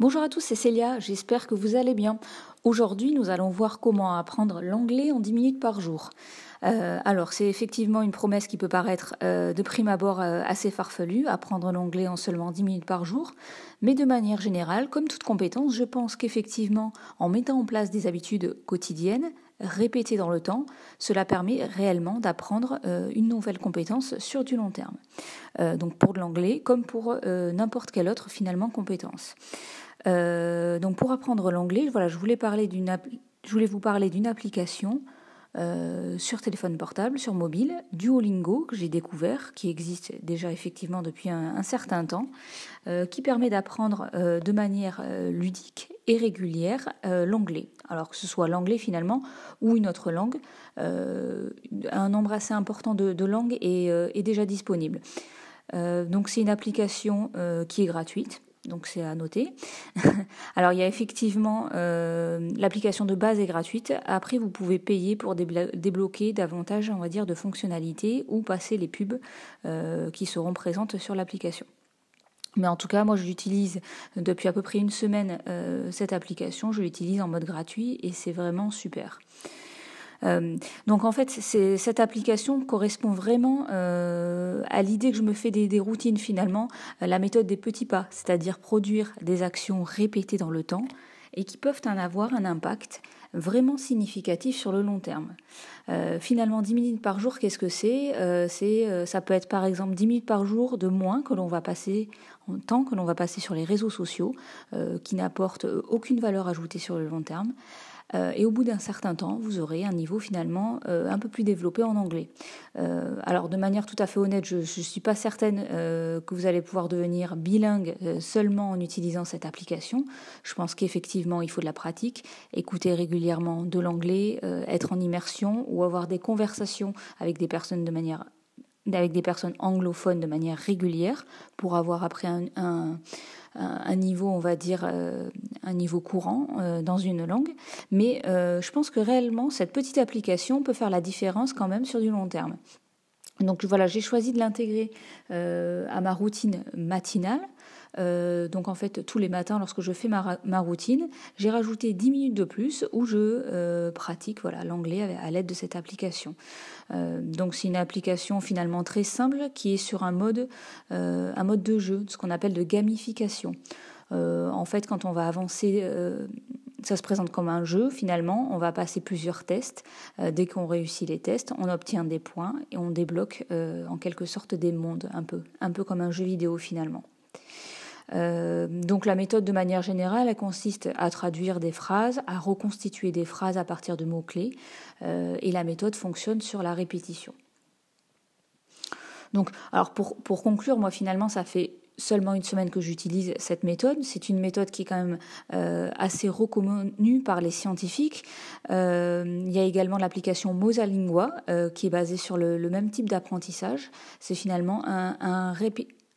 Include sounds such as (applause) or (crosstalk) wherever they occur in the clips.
Bonjour à tous, c'est Célia, j'espère que vous allez bien. Aujourd'hui, nous allons voir comment apprendre l'anglais en 10 minutes par jour. Euh, alors, c'est effectivement une promesse qui peut paraître euh, de prime abord euh, assez farfelue, apprendre l'anglais en seulement 10 minutes par jour, mais de manière générale, comme toute compétence, je pense qu'effectivement, en mettant en place des habitudes quotidiennes, répétées dans le temps, cela permet réellement d'apprendre une nouvelle compétence sur du long terme. donc pour l'anglais, comme pour n'importe quelle autre finalement compétence. Euh, donc pour apprendre l'anglais, voilà, je voulais, vous parler d'une application euh, sur téléphone portable, sur mobile, Duolingo, que j'ai découvert, qui existe déjà effectivement depuis un, certain temps, euh, qui permet d'apprendre de manière ludique et régulière l'anglais. Alors que ce soit l'anglais finalement ou une autre langue, un nombre assez important de, de langues est, est, déjà disponible. donc c'est une application qui est gratuite donc c'est à noter. (laughs) Alors il y a effectivement euh, l'application de base est gratuite. Après vous pouvez payer pour débloquer davantage, on va dire, de fonctionnalités ou passer les pubs euh, qui seront présentes sur l'application. Mais en tout cas, moi, je l'utilise depuis à peu près une semaine, euh, cette application. Je l'utilise en mode gratuit et c'est vraiment super. Euh, donc en fait, cette application correspond vraiment euh, à l'idée que je me fais des, routines finalement, euh, la méthode des petits pas, c'est-à-dire produire des actions répétées dans le temps et qui peuvent en avoir un impact vraiment significatif sur le long terme. finalement, 10 minutes par jour, qu'est-ce que c'est? C'est Ça peut être par exemple 10 minutes par jour de moins que l'on va passer en temps que l'on va passer sur les réseaux sociaux, qui n'apportent aucune valeur ajoutée sur le long terme. Euh, et au bout d'un certain temps, vous aurez un niveau finalement euh, un peu plus développé en anglais. Euh, alors de manière tout à fait honnête, je ne suis pas certaine que vous allez pouvoir devenir bilingue seulement en utilisant cette application. Je pense qu'effectivement, il faut de la pratique, écouter régulièrement de l'anglais, être en immersion ou avoir des conversations avec des personnes de manière avec des personnes anglophones de manière régulière pour avoir après un, niveau, on va dire, euh, un niveau courant euh, dans une langue. Mais euh, je pense que réellement, cette petite application peut faire la différence quand même sur du long terme. Donc voilà, j'ai choisi de l'intégrer à ma routine matinale. Euh, donc en fait, tous les matins, lorsque je fais ma, routine, j'ai rajouté 10 minutes de plus où je euh, pratique voilà l'anglais à l'aide de cette application. Euh, donc c'est une application finalement très simple qui est sur un mode, un mode de jeu, ce qu'on appelle de gamification. en fait, quand on va avancer ça se présente comme un jeu finalement. On va passer plusieurs tests. dès qu'on réussit les tests, on obtient des points et on débloque en quelque sorte des mondes, un peu, un peu comme un jeu vidéo finalement. Euh, donc la méthode de manière générale, elle consiste à traduire des phrases, à reconstituer des phrases à partir de mots-clés, euh, et la méthode fonctionne sur la répétition. Donc, alors pour, pour conclure, moi finalement, ça fait seulement une semaine que j'utilise cette méthode. C'est une méthode qui est quand même euh, assez reconnue par les scientifiques. il y a également l'application Mosalingua qui est basée sur le, même type d'apprentissage. C'est finalement un, un,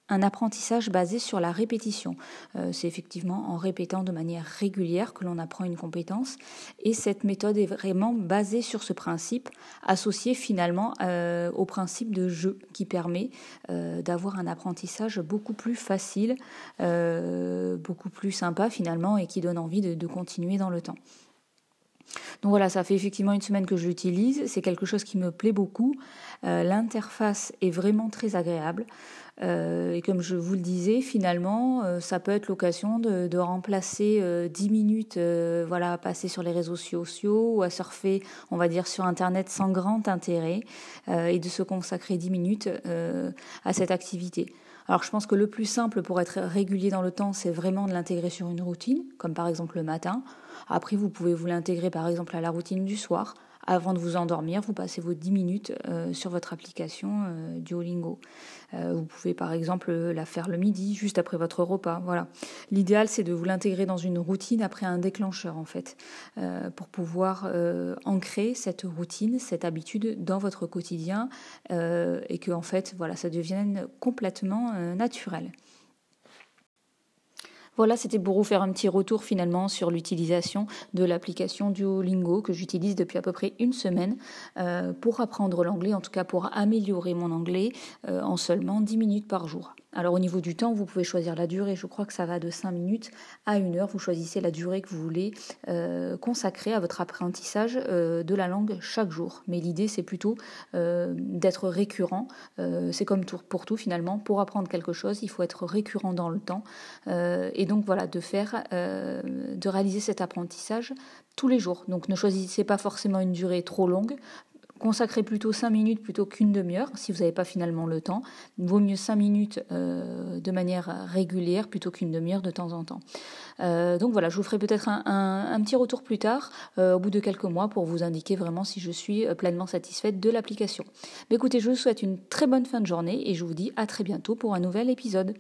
un apprentissage basé sur la répétition. Euh, c'est effectivement en répétant de manière régulière que l'on apprend une compétence et cette méthode est vraiment basée sur ce principe, associé finalement euh, au principe de jeu qui permet euh, d'avoir un apprentissage beaucoup plus facile, beaucoup plus sympa finalement et qui donne envie de continuer dans le temps. Donc voilà, ça fait effectivement une semaine que je l'utilise. C'est quelque chose qui me plaît beaucoup. Euh, l'interface est vraiment très agréable. Euh, et comme je vous le disais, finalement, euh, ça peut être l'occasion de, remplacer 10 minutes voilà, à passer sur les réseaux sociaux ou à surfer, on va dire, sur Internet sans grand intérêt et de se consacrer 10 minutes à cette activité. Alors je pense que le plus simple pour être régulier dans le temps, c'est vraiment de l'intégrer sur une routine, comme par exemple le matin. Après, vous pouvez vous l'intégrer par exemple à la routine du soir. Avant de vous endormir, vous passez vos 10 minutes euh, sur votre application euh, Duolingo. Euh, vous pouvez par exemple la faire le midi, juste après votre repas. Voilà. L'idéal, c'est de vous l'intégrer dans une routine après un déclencheur, en fait, pour pouvoir ancrer cette routine, cette habitude dans votre quotidien et que, en fait, voilà, ça devienne complètement naturel. Voilà, c'était pour vous faire un petit retour finalement sur l'utilisation de l'application Duolingo que j'utilise depuis à peu près une semaine euh, pour apprendre l'anglais, en tout cas pour améliorer mon anglais euh, en seulement 10 minutes par jour. Alors au niveau du temps, vous pouvez choisir la durée. Je crois que ça va de 5 minutes à 1 heure. Vous choisissez la durée que vous voulez euh, consacrer à votre apprentissage euh, de la langue chaque jour. Mais l'idée, c'est plutôt euh, d'être récurrent. c'est comme pour tout finalement. Pour apprendre quelque chose, il faut être récurrent dans le temps. et donc voilà, de faire, de réaliser cet apprentissage tous les jours. Donc ne choisissez pas forcément une durée trop longue. Consacrez plutôt 5 minutes plutôt qu'une demi-heure si vous n'avez pas finalement le temps. Il vaut mieux 5 minutes euh, de manière régulière plutôt qu'une demi-heure de temps en temps. Euh, donc voilà, je vous ferai peut-être un, petit retour plus tard, euh, au bout de quelques mois, pour vous indiquer vraiment si je suis pleinement satisfaite de l'application. Écoutez, je vous souhaite une très bonne fin de journée et je vous dis à très bientôt pour un nouvel épisode.